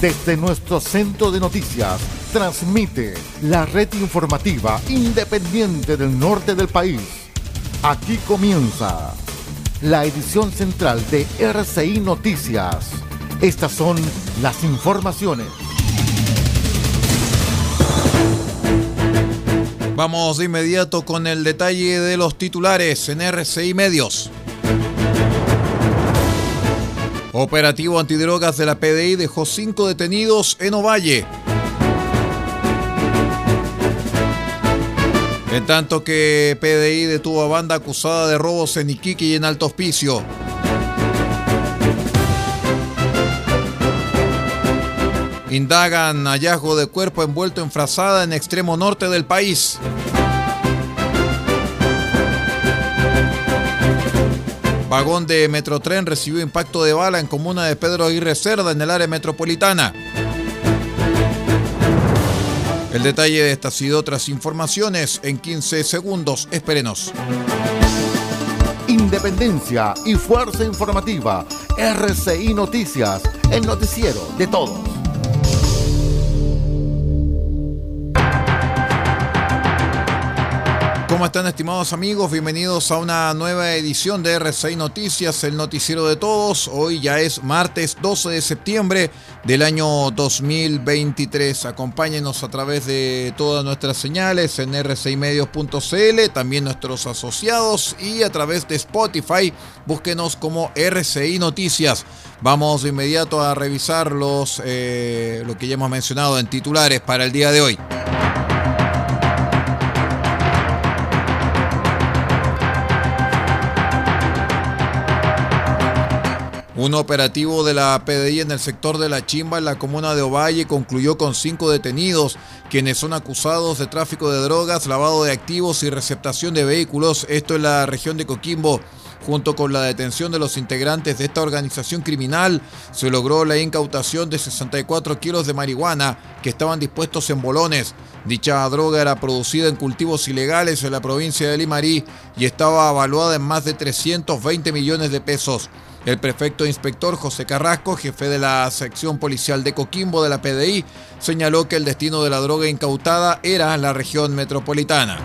Desde nuestro centro de noticias, transmite la red informativa independiente del norte del país. Aquí comienza la edición central de RCI Noticias. Estas son las informaciones. Vamos de inmediato con el detalle de los titulares en RCI Medios. Operativo antidrogas de la PDI dejó cinco detenidos en Ovalle. En tanto que PDI detuvo a banda acusada de robos en Iquique y en Alto Hospicio. Indagan hallazgo de cuerpo envuelto en frazada en extremo norte del país. Vagón de Metrotren recibió impacto de bala en comuna de Pedro Aguirre Cerda en el área metropolitana. El detalle de estas y de otras informaciones en 15 segundos. Espérenos. Independencia y fuerza informativa. RCI Noticias, el noticiero de todos. ¿Cómo están estimados amigos? Bienvenidos a una nueva edición de R6 Noticias, el noticiero de todos. Hoy ya es martes 12 de septiembre del año 2023. Acompáñenos a través de todas nuestras señales en r6medios.cl, también nuestros asociados y a través de Spotify. Búsquenos como RCI Noticias. Vamos de inmediato a revisar los, eh, lo que ya hemos mencionado en titulares para el día de hoy. Un operativo de la PDI en el sector de La Chimba, en la comuna de Ovalle, concluyó con cinco detenidos, quienes son acusados de tráfico de drogas, lavado de activos y receptación de vehículos, esto en la región de Coquimbo. Junto con la detención de los integrantes de esta organización criminal, se logró la incautación de 64 kilos de marihuana que estaban dispuestos en bolones. Dicha droga era producida en cultivos ilegales en la provincia de Limarí y estaba evaluada en más de 320 millones de pesos. El prefecto inspector José Carrasco, jefe de la sección policial de Coquimbo de la PDI, señaló que el destino de la droga incautada era la región metropolitana.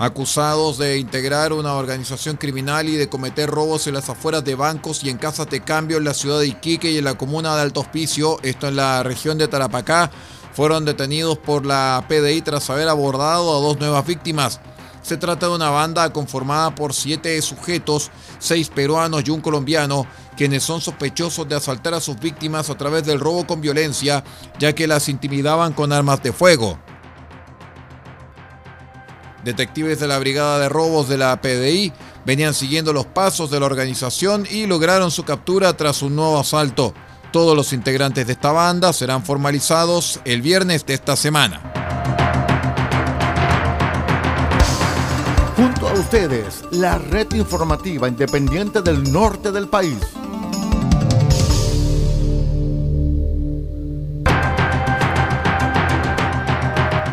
acusados de integrar una organización criminal y de cometer robos en las afueras de bancos y en casas de cambio en la ciudad de Iquique y en la comuna de Alto Hospicio, esto en la región de Tarapacá, fueron detenidos por la PDI tras haber abordado a dos nuevas víctimas. Se trata de una banda conformada por siete sujetos, seis peruanos y un colombiano, quienes son sospechosos de asaltar a sus víctimas a través del robo con violencia, ya que las intimidaban con armas de fuego. Detectives de la Brigada de Robos de la PDI venían siguiendo los pasos de la organización y lograron su captura tras un nuevo asalto. Todos los integrantes de esta banda serán formalizados el viernes de esta semana. Junto a ustedes, la red informativa independiente del norte del país.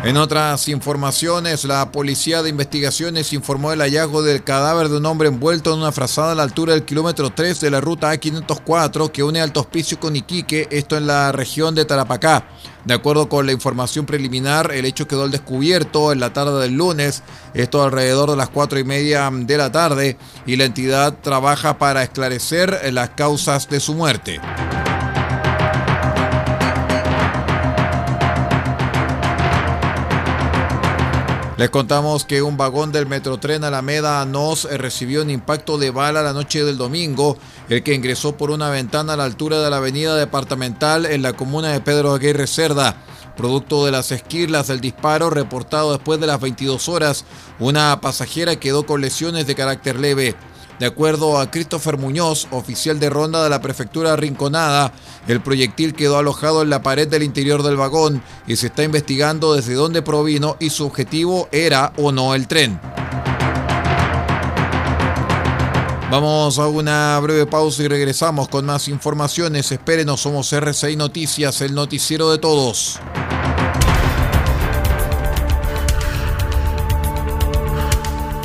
En otras informaciones, la Policía de Investigaciones informó del hallazgo del cadáver de un hombre envuelto en una frazada a la altura del kilómetro 3 de la ruta A504 que une Alto Hospicio con Iquique, esto en la región de Tarapacá. De acuerdo con la información preliminar, el hecho quedó al descubierto en la tarde del lunes, esto alrededor de las cuatro y media de la tarde, y la entidad trabaja para esclarecer las causas de su muerte. Les contamos que un vagón del Metrotren Alameda Nos eh, recibió un impacto de bala la noche del domingo, el que ingresó por una ventana a la altura de la avenida departamental en la comuna de Pedro Aguirre Cerda. Producto de las esquirlas del disparo reportado después de las 22 horas, una pasajera quedó con lesiones de carácter leve. De acuerdo a Christopher Muñoz, oficial de ronda de la prefectura Rinconada, el proyectil quedó alojado en la pared del interior del vagón y se está investigando desde dónde provino y su objetivo era o no el tren. Vamos a una breve pausa y regresamos con más informaciones. Espérenos, somos RCI Noticias, el noticiero de todos.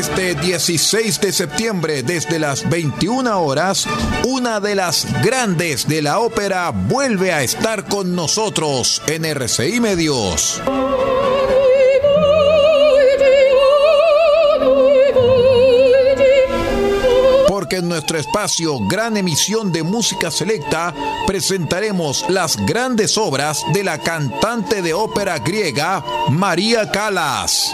Este 16 de septiembre, desde las 21 horas, una de las grandes de la ópera vuelve a estar con nosotros en RCI Medios. Porque en nuestro espacio Gran Emisión de Música Selecta presentaremos las grandes obras de la cantante de ópera griega María Calas.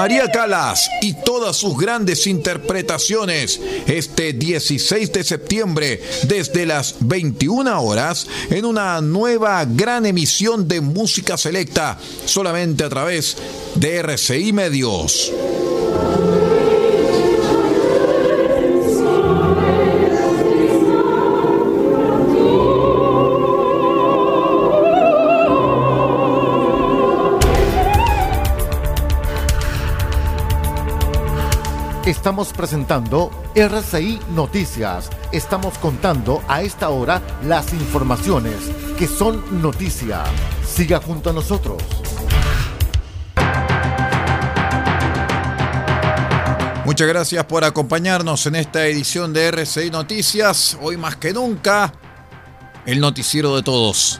María Calas y todas sus grandes interpretaciones este 16 de septiembre desde las 21 horas en una nueva gran emisión de música selecta solamente a través de RCI Medios. Estamos presentando RCI Noticias. Estamos contando a esta hora las informaciones que son noticia. Siga junto a nosotros. Muchas gracias por acompañarnos en esta edición de RCI Noticias. Hoy más que nunca, el noticiero de todos.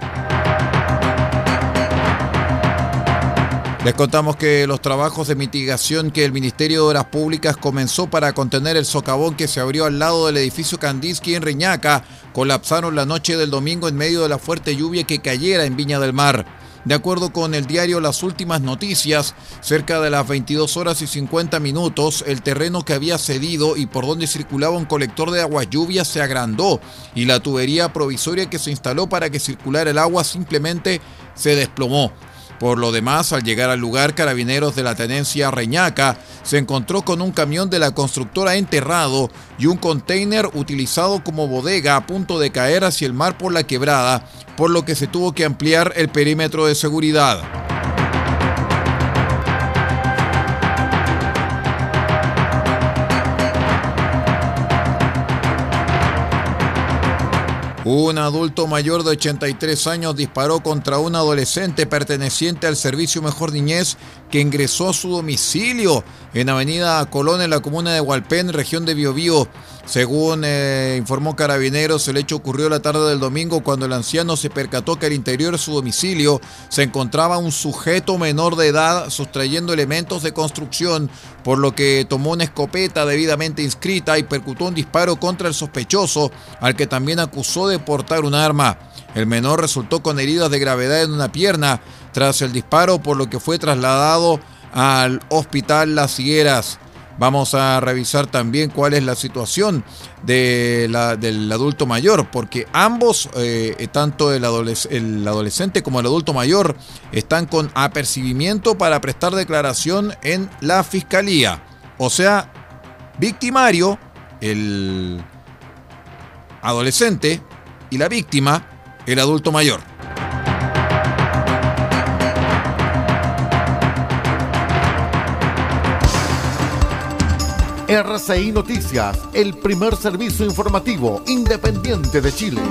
Les contamos que los trabajos de mitigación que el Ministerio de Obras Públicas comenzó para contener el socavón que se abrió al lado del edificio Kandinsky en Reñaca colapsaron la noche del domingo en medio de la fuerte lluvia que cayera en Viña del Mar. De acuerdo con el diario Las Últimas Noticias, cerca de las 22 horas y 50 minutos, el terreno que había cedido y por donde circulaba un colector de agua lluvia se agrandó y la tubería provisoria que se instaló para que circulara el agua simplemente se desplomó. Por lo demás, al llegar al lugar, carabineros de la tenencia Reñaca se encontró con un camión de la constructora enterrado y un container utilizado como bodega a punto de caer hacia el mar por la quebrada, por lo que se tuvo que ampliar el perímetro de seguridad. Un adulto mayor de 83 años disparó contra un adolescente perteneciente al Servicio Mejor Niñez que ingresó a su domicilio en Avenida Colón en la comuna de Hualpén, región de Biobío. Según eh, informó Carabineros, el hecho ocurrió la tarde del domingo cuando el anciano se percató que al interior de su domicilio se encontraba un sujeto menor de edad sustrayendo elementos de construcción, por lo que tomó una escopeta debidamente inscrita y percutó un disparo contra el sospechoso, al que también acusó de portar un arma. El menor resultó con heridas de gravedad en una pierna tras el disparo, por lo que fue trasladado al hospital Las Higueras. Vamos a revisar también cuál es la situación de la, del adulto mayor, porque ambos, eh, tanto el, el, adolescente como el adulto mayor, están con apercibimiento para prestar declaración en la fiscalía. O sea, victimario, el adolescente, y la víctima, el adulto mayor. RCI Noticias, el primer servicio informativo independiente de Chile.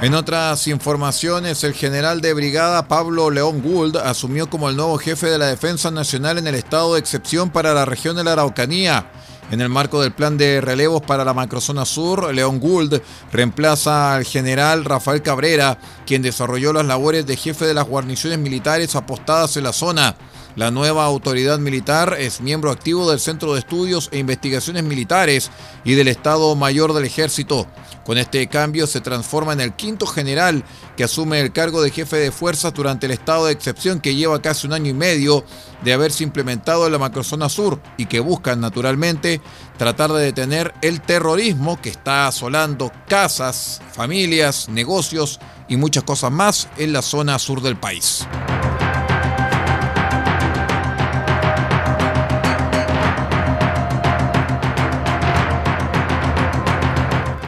En otras informaciones, el general de brigada Pablo León Gould asumió como el nuevo jefe de la Defensa Nacional en el estado de excepción para la región de la Araucanía. En el marco del plan de relevos para la macrozona sur, León Gould reemplaza al general Rafael Cabrera, quien desarrolló las labores de jefe de las guarniciones militares apostadas en la zona. La nueva autoridad militar es miembro activo del Centro de Estudios e Investigaciones Militares y del Estado Mayor del Ejército. Con este cambio se transforma en el quinto general que asume el cargo de jefe de fuerzas durante el estado de excepción que lleva casi un año y medio de haberse implementado en la macrozona sur y que buscan naturalmente tratar de detener el terrorismo que está asolando casas, familias, negocios y muchas cosas más en la zona sur del país.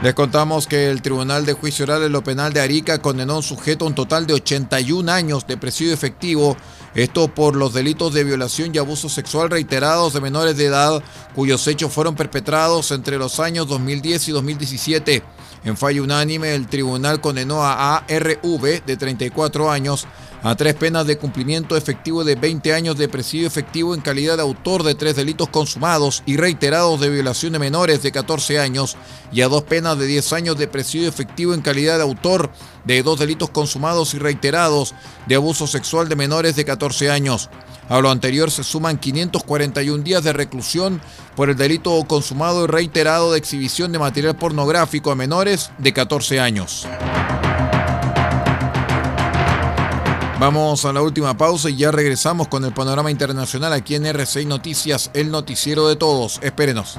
Les contamos que el Tribunal de Juicio Oral en lo Penal de Arica condenó a un sujeto a un total de 81 años de presidio efectivo, esto por los delitos de violación y abuso sexual reiterados de menores de edad, cuyos hechos fueron perpetrados entre los años 2010 y 2017. En fallo unánime, el tribunal condenó a ARV, de 34 años, a tres penas de cumplimiento efectivo de 20 años de presidio efectivo en calidad de autor de tres delitos consumados y reiterados de violación de menores de 14 años y a dos penas de 10 años de presidio efectivo en calidad de autor de dos delitos consumados y reiterados de abuso sexual de menores de 14 años. A lo anterior se suman 541 días de reclusión por el delito consumado y reiterado de exhibición de material pornográfico a menores de 14 años. Vamos a la última pausa y ya regresamos con el panorama internacional aquí en RCI Noticias, el noticiero de todos. Espérenos.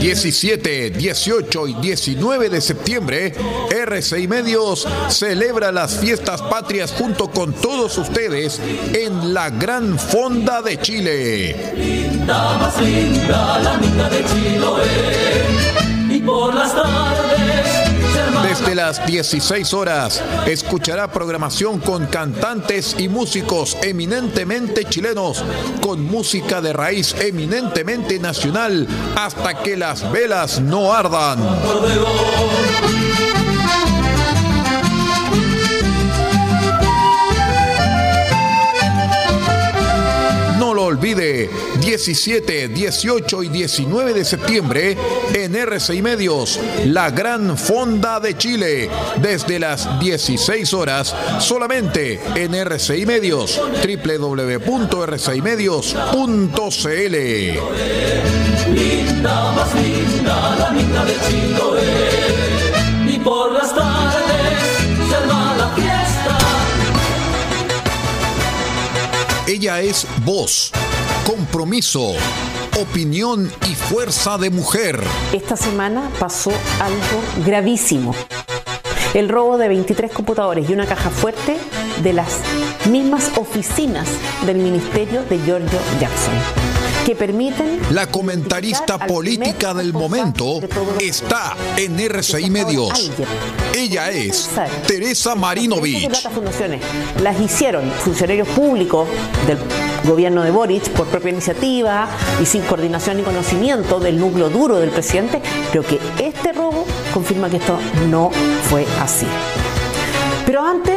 17, 18 y 19 de septiembre, RCI Medios celebra las fiestas patrias junto con todos ustedes en la Gran Fonda de Chile. Linda, más linda, la de Chiloé. Y por las tardes Desde las 16 horas escuchará programación con cantantes y músicos eminentemente chilenos, con música de raíz eminentemente nacional, hasta que las velas no ardan. Olvide, 17, 18 y 19 de septiembre en RCI Medios, la Gran Fonda de Chile, desde las 16 horas, solamente en RCI Medios, www.rcimedios.cl. Ella es voz compromiso, opinión y fuerza de mujer. Esta semana pasó algo gravísimo. El robo de 23 computadores y una caja fuerte de las mismas oficinas del ministerio de Giorgio Jackson que permiten... La comentarista política del momento está en RCI Medios. Ella es Teresa Marinovich. Las hicieron funcionarios públicos del gobierno de Boric por propia iniciativa y sin coordinación y conocimiento del núcleo duro del presidente, creo que este robo confirma que esto no fue así. Pero antes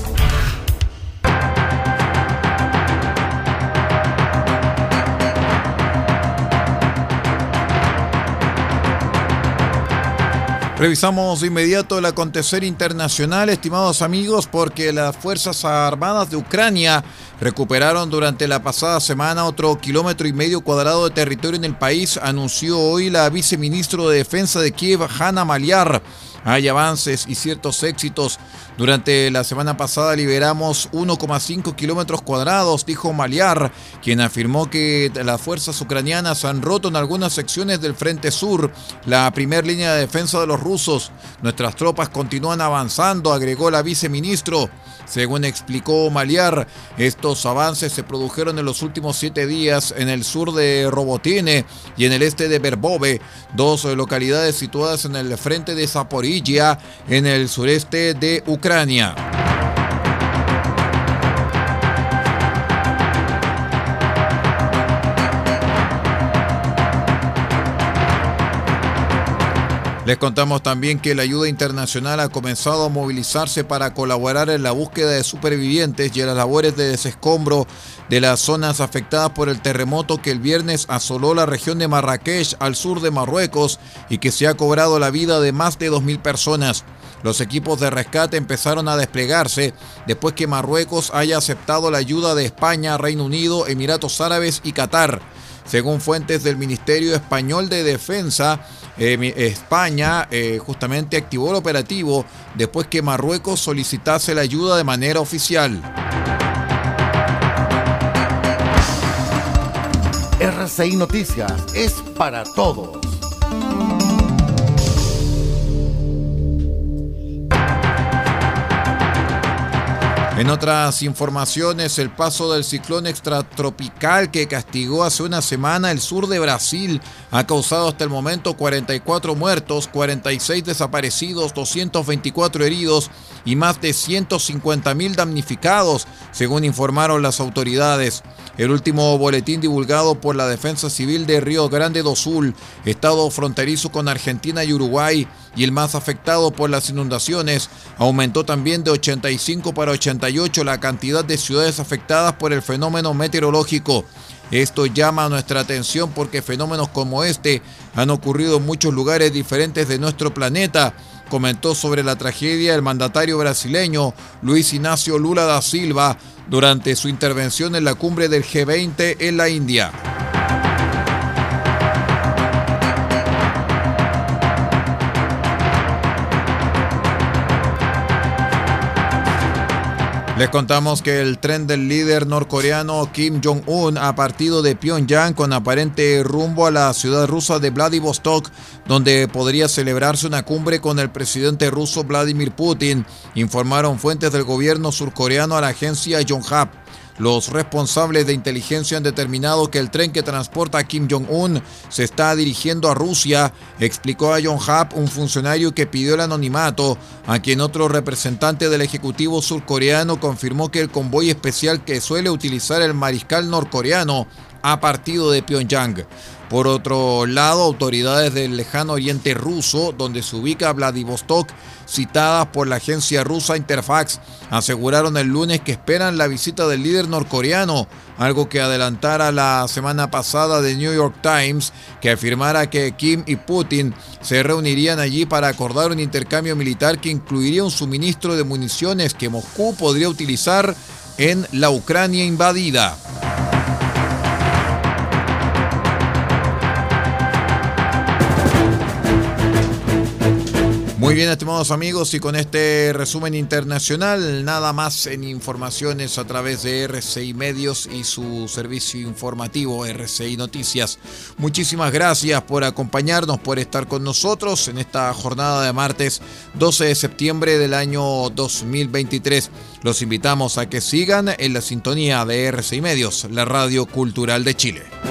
Revisamos de inmediato el acontecer internacional, estimados amigos, porque las Fuerzas Armadas de Ucrania recuperaron durante la pasada semana otro kilómetro y medio cuadrado de territorio en el país, anunció hoy la viceministro de Defensa de Kiev, Hanna Maliar. Hay avances y ciertos éxitos. Durante la semana pasada liberamos 1,5 kilómetros cuadrados, dijo Maliar, quien afirmó que las fuerzas ucranianas han roto en algunas secciones del Frente Sur, la primera línea de defensa de los rusos. Nuestras tropas continúan avanzando, agregó la viceministro. Según explicó Maliar, estos avances se produjeron en los últimos siete días en el sur de Robotine y en el este de Verbove, dos localidades situadas en el frente de En el sureste de Ucrania. Les contamos también que la ayuda internacional ha comenzado a movilizarse para colaborar en la búsqueda de supervivientes y en las labores de desescombro de las zonas afectadas por el terremoto que el viernes asoló la región de Marrakech al sur de Marruecos y que se ha cobrado la vida de más de 2.000 personas. Los equipos de rescate empezaron a desplegarse después que Marruecos haya aceptado la ayuda de España, Reino Unido, Emiratos Árabes y Qatar. Según fuentes del Ministerio Español de Defensa, eh, España eh, justamente activó el operativo después que Marruecos solicitase la ayuda de manera oficial. RCI Noticias es para todos. En otras informaciones, el paso del ciclón extratropical que castigó hace una semana el sur de Brasil ha causado hasta el momento 44 muertos, 46 desaparecidos, 224 heridos y más de 150 mil damnificados, según informaron las autoridades. El último boletín divulgado por la Defensa Civil de Río Grande do Sul, estado fronterizo con Argentina y Uruguay, y el más afectado por las inundaciones, aumentó también de 85 para 88 la cantidad de ciudades afectadas por el fenómeno meteorológico. Esto llama nuestra atención porque fenómenos como este han ocurrido en muchos lugares diferentes de nuestro planeta comentó sobre la tragedia del mandatario brasileño Luis Ignacio Lula da Silva durante su intervención en la cumbre del G20 en la India. Les contamos que el tren del líder norcoreano Kim Jong-un ha partido de Pyongyang con aparente rumbo a la ciudad rusa de Vladivostok, donde podría celebrarse una cumbre con el presidente ruso Vladimir Putin, informaron fuentes del gobierno surcoreano a la agencia Yonhap. Los responsables de inteligencia han determinado que el tren que transporta a Kim Jong-un se está dirigiendo a Rusia, explicó a Hap, un funcionario que pidió el anonimato, a quien otro representante del Ejecutivo surcoreano confirmó que el convoy especial que suele utilizar el mariscal norcoreano ha partido de Pyongyang. Por otro lado, autoridades del lejano oriente ruso, donde se ubica Vladivostok, citadas por la agencia rusa Interfax, aseguraron el lunes que esperan la visita del líder norcoreano, algo que adelantara la semana pasada de New York Times, que afirmara que Kim y Putin se reunirían allí para acordar un intercambio militar que incluiría un suministro de municiones que Moscú podría utilizar en la Ucrania invadida. Muy bien, estimados amigos, y con este resumen internacional, nada más en informaciones a través de RCI Medios y su servicio informativo RCI Noticias. Muchísimas gracias por acompañarnos, por estar con nosotros en esta jornada de martes 12 de septiembre del año 2023. Los invitamos a que sigan en la sintonía de RCI Medios, la radio cultural de Chile.